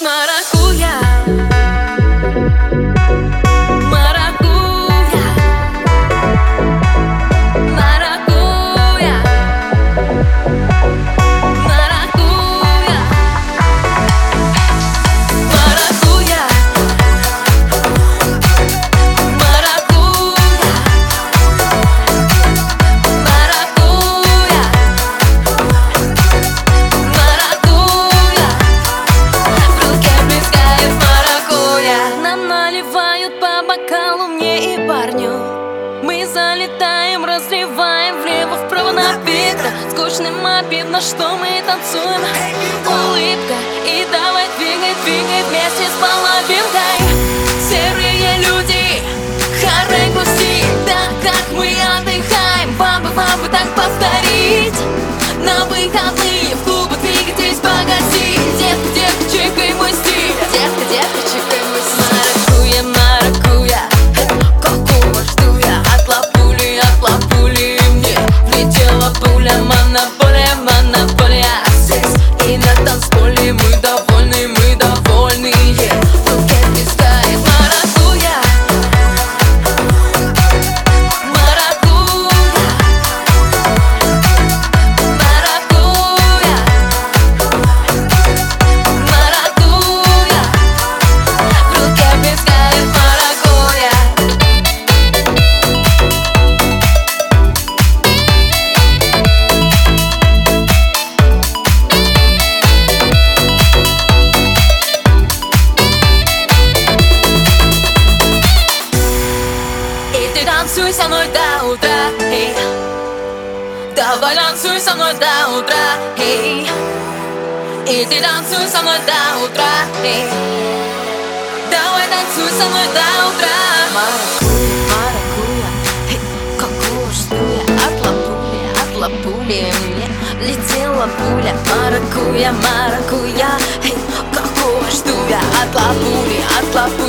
Маракуя залетаем, разливаем влево-вправо напиток Скучным обидно, что мы танцуем. Улыбка и давай двигай, двигай вместе с половинкой. Серые на танцуй со мной до утра, эй. Давай танцуй со мной до утра, эй. И ты танцуй со мной до утра, эй. Давай танцуй со мной до утра. Маракуя, маракуя, эй, какого жду я От летела пуля. Маракуя, маракуя, эй, какого жду я От лапули, от лапули